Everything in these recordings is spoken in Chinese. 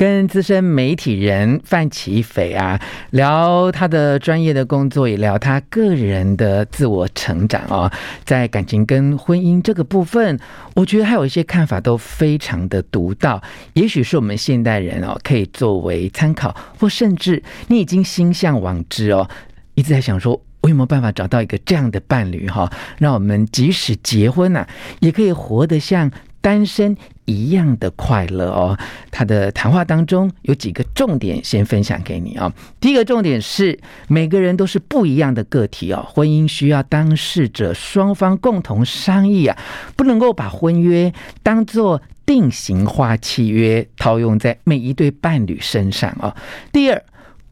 跟资深媒体人范琪斐啊聊他的专业的工作，也聊他个人的自我成长哦。在感情跟婚姻这个部分，我觉得还有一些看法都非常的独到，也许是我们现代人哦可以作为参考，或甚至你已经心向往之哦，一直在想说。我有没有办法找到一个这样的伴侣哈？让我们即使结婚呐，也可以活得像单身一样的快乐哦。他的谈话当中有几个重点，先分享给你啊。第一个重点是，每个人都是不一样的个体哦。婚姻需要当事者双方共同商议啊，不能够把婚约当做定型化契约套用在每一对伴侣身上哦。第二。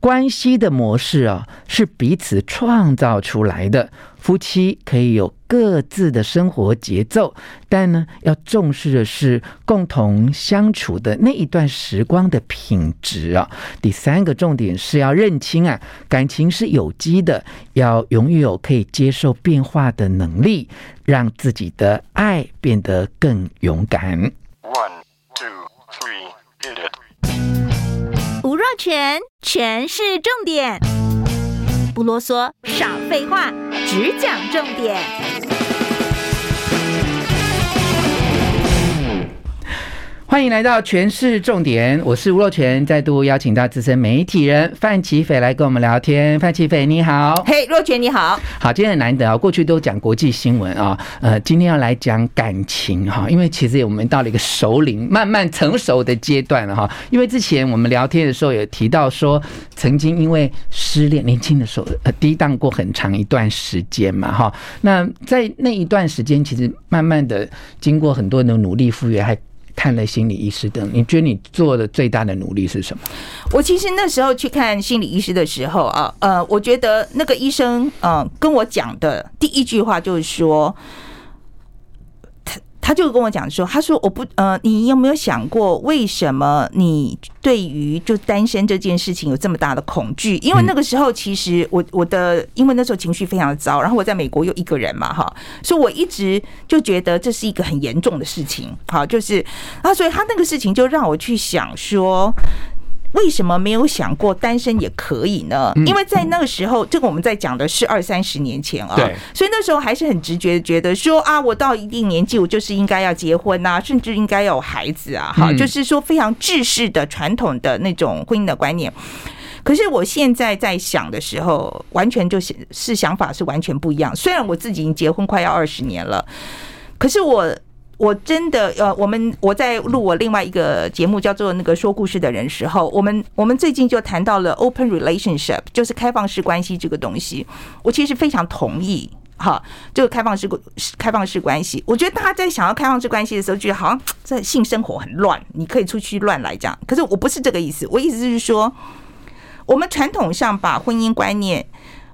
关系的模式啊，是彼此创造出来的。夫妻可以有各自的生活节奏，但呢，要重视的是共同相处的那一段时光的品质啊。第三个重点是要认清啊，感情是有机的，要拥有可以接受变化的能力，让自己的爱变得更勇敢。One, two, three, hit it. 全全是，重点，不啰嗦，少废话，只讲重点。欢迎来到全市重点，我是吴若全，再度邀请到资深媒体人范琪斐来跟我们聊天。范琪斐，你好。嘿，若权，你好。好，今天很难得啊，过去都讲国际新闻啊，呃，今天要来讲感情哈，因为其实我们到了一个熟龄、慢慢成熟的阶段了哈。因为之前我们聊天的时候有提到说，曾经因为失恋，年轻的时候呃低档过很长一段时间嘛哈。那在那一段时间，其实慢慢的经过很多人的努力复原，还。看了心理医师的，你觉得你做的最大的努力是什么？我其实那时候去看心理医师的时候啊，呃，我觉得那个医生嗯、跟我讲的第一句话就是说。他就跟我讲说，他说我不呃，你有没有想过为什么你对于就单身这件事情有这么大的恐惧？因为那个时候其实我我的因为那时候情绪非常的糟，然后我在美国又一个人嘛哈，所以我一直就觉得这是一个很严重的事情，好，就是啊，所以他那个事情就让我去想说。为什么没有想过单身也可以呢？因为在那个时候，这个我们在讲的是二三十年前啊，所以那时候还是很直觉的觉得说啊，我到一定年纪，我就是应该要结婚呐，甚至应该要有孩子啊，哈，就是说非常制式的传统的那种婚姻的观念。可是我现在在想的时候，完全就是是想法是完全不一样。虽然我自己已经结婚快要二十年了，可是我。我真的呃，我们我在录我另外一个节目叫做那个说故事的人时候，我们我们最近就谈到了 open relationship，就是开放式关系这个东西。我其实非常同意哈，这个开放式开放式关系。我觉得大家在想要开放式关系的时候，觉得好像这性生活很乱，你可以出去乱来这样。可是我不是这个意思，我意思是说，我们传统上把婚姻观念，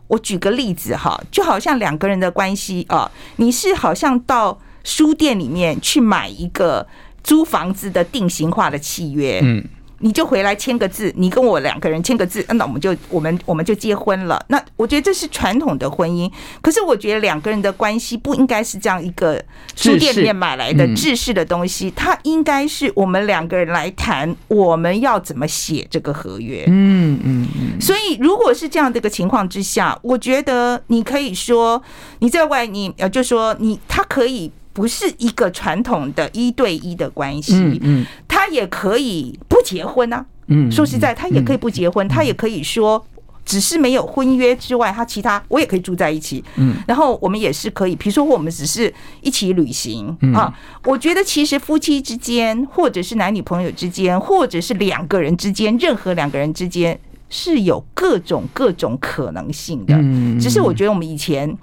我举个例子哈，就好像两个人的关系啊，你是好像到。书店里面去买一个租房子的定型化的契约，嗯，你就回来签个字，你跟我两个人签个字，那我们就我们我们就结婚了。那我觉得这是传统的婚姻，可是我觉得两个人的关系不应该是这样一个书店里面买来的制式的东西，它应该是我们两个人来谈我们要怎么写这个合约，嗯嗯嗯。所以如果是这样的一个情况之下，我觉得你可以说你在外你呃就说你他可以。不是一个传统的一对一的关系，嗯嗯，他也可以不结婚啊，嗯，说实在，他也可以不结婚，他也可以说，只是没有婚约之外，他其他我也可以住在一起，嗯，然后我们也是可以，比如说我们只是一起旅行啊，我觉得其实夫妻之间，或者是男女朋友之间，或者是两个人之间，任何两个人之间是有各种各种可能性的，嗯，只是我觉得我们以前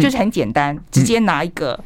就是很简单，直接拿一个。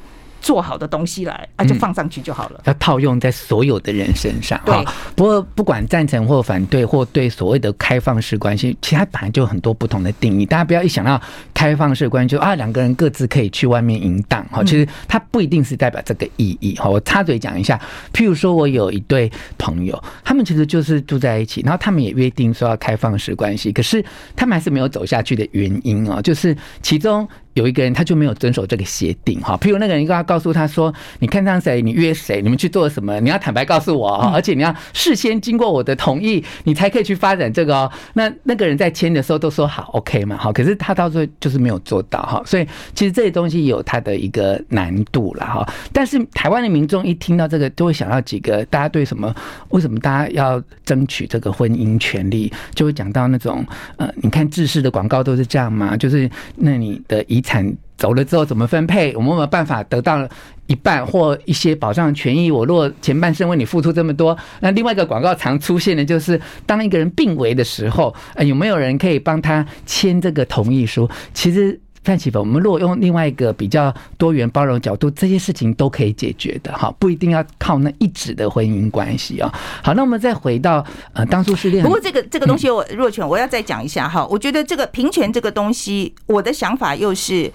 做好的东西来啊，就放上去就好了。要套用在所有的人身上。对，不过不管赞成或反对，或对所谓的开放式关系，其实它本来就有很多不同的定义。大家不要一想到开放式关系，就啊两个人各自可以去外面淫荡哈，其实它不一定是代表这个意义哈。我插嘴讲一下，譬如说我有一对朋友，他们其实就是住在一起，然后他们也约定说要开放式关系，可是他们还是没有走下去的原因哦，就是其中。有一个人他就没有遵守这个协定哈，譬如那个人要告诉他说，你看上谁，你约谁，你们去做什么，你要坦白告诉我，而且你要事先经过我的同意，你才可以去发展这个哦。那那个人在签的时候都说好 OK 嘛，好，可是他到最后就是没有做到哈，所以其实这些东西有它的一个难度了哈。但是台湾的民众一听到这个，都会想到几个，大家对什么？为什么大家要争取这个婚姻权利？就会讲到那种呃，你看制式的广告都是这样嘛，就是那你的遗产走了之后怎么分配？我们有没有办法得到一半或一些保障权益？我若前半生为你付出这么多，那另外一个广告常出现的就是，当一个人病危的时候，有没有人可以帮他签这个同意书？其实。范琪斐，我们如果用另外一个比较多元包容角度，这些事情都可以解决的哈，不一定要靠那一纸的婚姻关系啊。好，那我们再回到呃，当初失恋。不过这个这个东西，我若权我要再讲一下哈。我觉得这个平权这个东西，我的想法又是。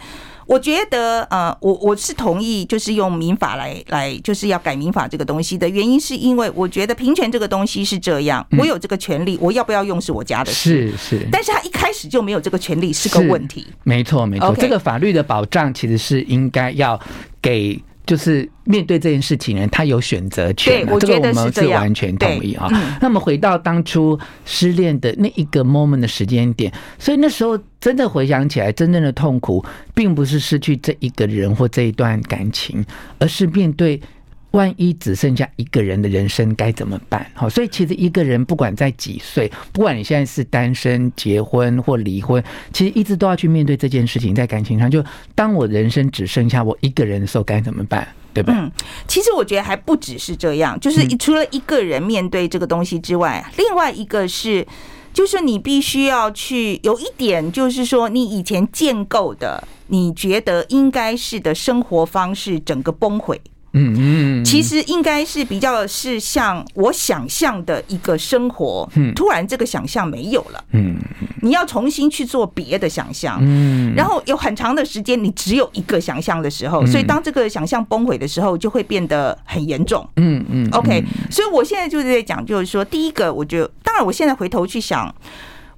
我觉得，呃，我我是同意，就是用民法来来，就是要改民法这个东西的原因，是因为我觉得平权这个东西是这样，我有这个权利，我要不要用是我家的。事，是是，但是他一开始就没有这个权利，是个问题。没错没错，这个法律的保障其实是应该要给。就是面对这件事情呢，他有选择权，这个我们是完全同意啊。那么回到当初失恋的那一个 moment 的时间点，所以那时候真的回想起来，真正的痛苦，并不是失去这一个人或这一段感情，而是面对。万一只剩下一个人的人生该怎么办？好，所以其实一个人不管在几岁，不管你现在是单身、结婚或离婚，其实一直都要去面对这件事情。在感情上，就当我人生只剩下我一个人的时候，该怎么办？对吧？嗯，其实我觉得还不只是这样，就是除了一个人面对这个东西之外，另外一个是，就是你必须要去有一点，就是说你以前建构的，你觉得应该是的生活方式，整个崩毁。嗯嗯，其实应该是比较是像我想象的一个生活，突然这个想象没有了，嗯，你要重新去做别的想象，嗯，然后有很长的时间你只有一个想象的时候，所以当这个想象崩毁的时候，就会变得很严重，嗯嗯，OK，所以我现在就是在讲，就是说，第一个，我觉得，当然，我现在回头去想，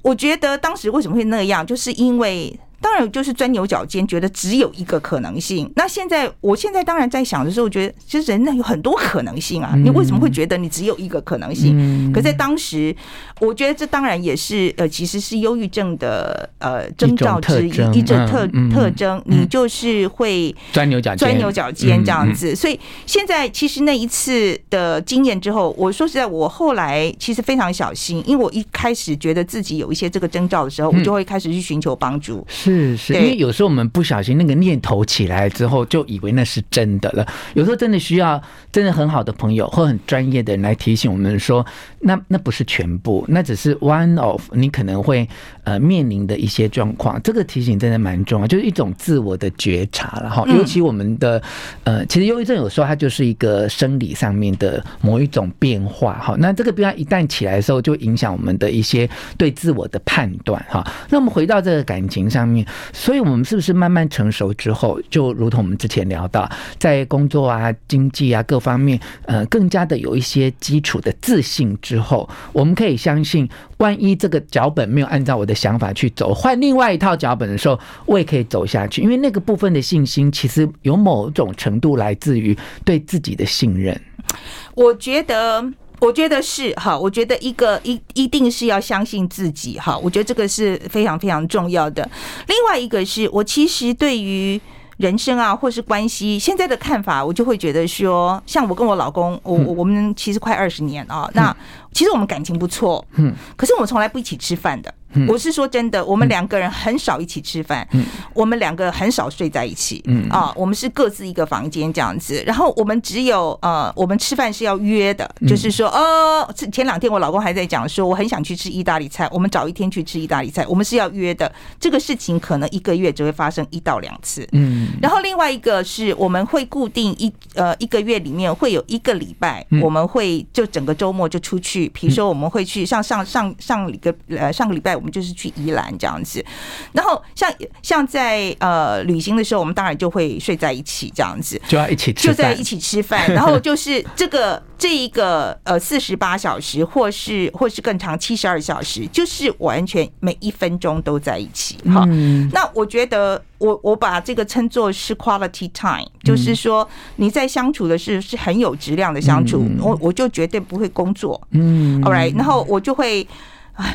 我觉得当时为什么会那样，就是因为。当然，就是钻牛角尖，觉得只有一个可能性。那现在，我现在当然在想的时候，我觉得其实人呢有很多可能性啊。你为什么会觉得你只有一个可能性？可在当时，我觉得这当然也是呃，其实是忧郁症的呃征兆之一，一种特特征。你就是会钻牛角钻牛角尖这样子。所以现在其实那一次的经验之后，我说实在，我后来其实非常小心，因为我一开始觉得自己有一些这个征兆的时候，我就会开始去寻求帮助。是是是，因为有时候我们不小心那个念头起来之后，就以为那是真的了。有时候真的需要真的很好的朋友或很专业的人来提醒我们说，那那不是全部，那只是 one of 你可能会呃面临的一些状况。这个提醒真的蛮重要，就是一种自我的觉察了哈。尤其我们的呃，其实忧郁症有时候它就是一个生理上面的某一种变化哈。那这个变化一旦起来的时候，就影响我们的一些对自我的判断哈。那我们回到这个感情上面。所以，我们是不是慢慢成熟之后，就如同我们之前聊到，在工作啊、经济啊各方面，呃，更加的有一些基础的自信之后，我们可以相信，万一这个脚本没有按照我的想法去走，换另外一套脚本的时候，我也可以走下去。因为那个部分的信心，其实有某种程度来自于对自己的信任。我觉得。我觉得是哈，我觉得一个一一定是要相信自己哈，我觉得这个是非常非常重要的。另外一个是我其实对于人生啊，或是关系现在的看法，我就会觉得说，像我跟我老公，我我我们其实快二十年啊，那其实我们感情不错，嗯，可是我们从来不一起吃饭的。我是说真的，我们两个人很少一起吃饭，我们两个很少睡在一起，嗯啊，我们是各自一个房间这样子。然后我们只有呃，我们吃饭是要约的，就是说，哦，前两天我老公还在讲说，我很想去吃意大利菜，我们找一天去吃意大利菜，我们是要约的。这个事情可能一个月只会发生一到两次，嗯。然后另外一个是我们会固定一呃一个月里面会有一个礼拜，我们会就整个周末就出去，比如说我们会去上上上上个呃上个礼拜。我们就是去宜兰这样子。然后像像在呃旅行的时候，我们当然就会睡在一起这样子，就要一起吃就在一起吃饭。然后就是这个这一个呃四十八小时，或是或是更长七十二小时，就是完全每一分钟都在一起。哈，那我觉得我我把这个称作是 quality time，就是说你在相处的是是很有质量的相处。我我就绝对不会工作。嗯，All right，然后我就会。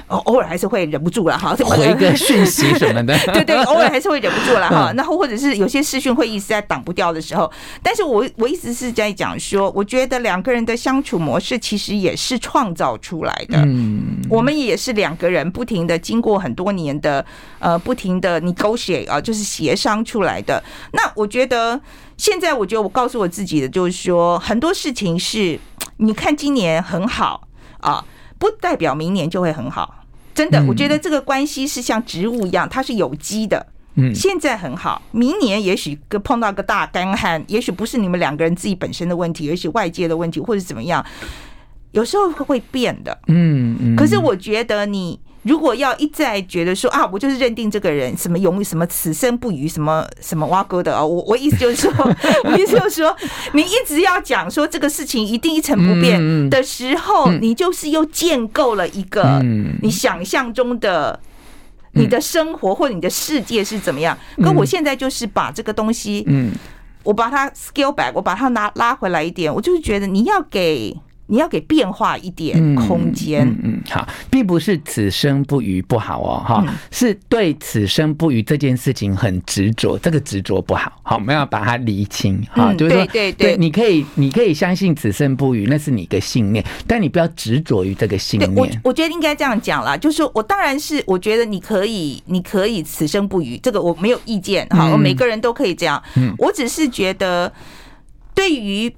偶偶尔还是会忍不住了哈，回个讯息什么的，对对，偶尔还是会忍不住了 哈。然后或者是有些视讯会议实在挡不掉的时候，但是我我一直是在讲说，我觉得两个人的相处模式其实也是创造出来的。嗯，我们也是两个人不停的经过很多年的呃不停的 negotiate 啊，就是协商出来的。那我觉得现在，我觉得我告诉我自己的就是说，很多事情是你看今年很好啊。不代表明年就会很好，真的，我觉得这个关系是像植物一样，它是有机的。嗯，现在很好，明年也许碰到个大干旱，也许不是你们两个人自己本身的问题，也许外界的问题，或者怎么样，有时候会变的。嗯嗯。可是我觉得你。如果要一再觉得说啊，我就是认定这个人什么永什么此生不渝什么什么挖沟的啊，我我意思就是说，我意思就是说，你一直要讲说这个事情一定一成不变的时候，你就是又建构了一个你想象中的你的生活或者你的世界是怎么样。可我现在就是把这个东西，嗯，我把它 scale back，我把它拿拉回来一点，我就是觉得你要给。你要给变化一点空间，嗯，嗯，好，并不是此生不渝不好哦，哈，是对此生不渝这件事情很执着，这个执着不好，好，我们要把它厘清，哈，就是说，对对对，你可以，你可以相信此生不渝，那是你的信念，但你不要执着于这个信念。我我觉得应该这样讲啦，就是说我当然是我觉得你可以，你可以此生不渝，这个我没有意见，哈，我每个人都可以这样，嗯，我只是觉得对于。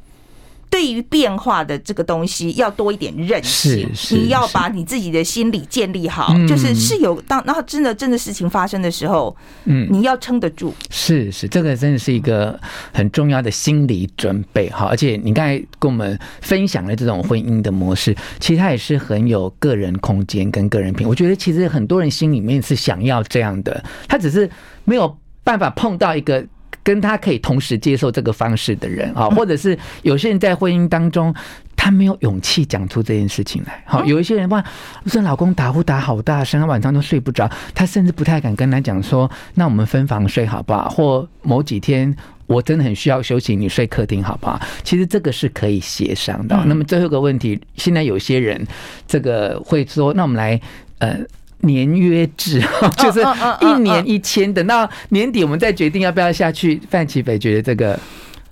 对于变化的这个东西，要多一点认识。你要把你自己的心理建立好，就是是有当然后真的真的事情发生的时候，嗯，你要撑得住。是是，这个真的是一个很重要的心理准备哈。而且你刚才跟我们分享了这种婚姻的模式，其实它也是很有个人空间跟个人品。我觉得其实很多人心里面是想要这样的，他只是没有办法碰到一个。跟他可以同时接受这个方式的人啊，或者是有些人在婚姻当中，他没有勇气讲出这件事情来。好，有一些人哇，说老公打呼打好大声，他晚上都睡不着，他甚至不太敢跟他讲说，那我们分房睡好不好？或某几天我真的很需要休息，你睡客厅好不好？其实这个是可以协商的。那么最后一个问题，现在有些人这个会说，那我们来呃。年约制，就是一年一签，等到年底我们再决定要不要下去。范启北觉得这个，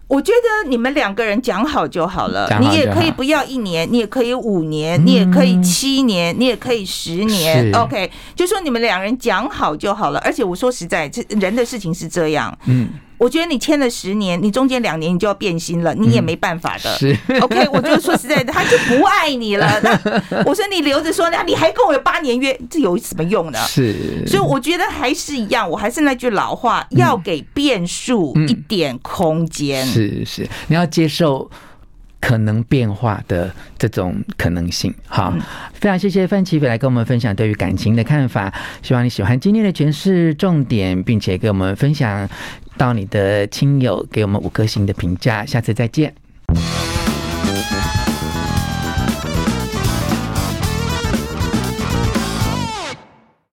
我觉得你们两个人讲好就好了。你也可以不要一年，你也可以五年，你也可以七年，你也可以十年。OK，就说你们两人讲好就好了。而且我说实在，这人的事情是这样。嗯。我觉得你签了十年，你中间两年你就要变心了，你也没办法的。是 OK，我就说实在的，他就不爱你了。那 我说你留着说，那你还跟我有八年约，这有什么用呢？是，所以我觉得还是一样，我还是那句老话，要给变数一点空间。是是，你要接受可能变化的这种可能性。好，非常谢谢范琪斐来跟我们分享对于感情的看法。希望你喜欢今天的诠释重点，并且给我们分享。到你的亲友给我们五颗星的评价下次再见。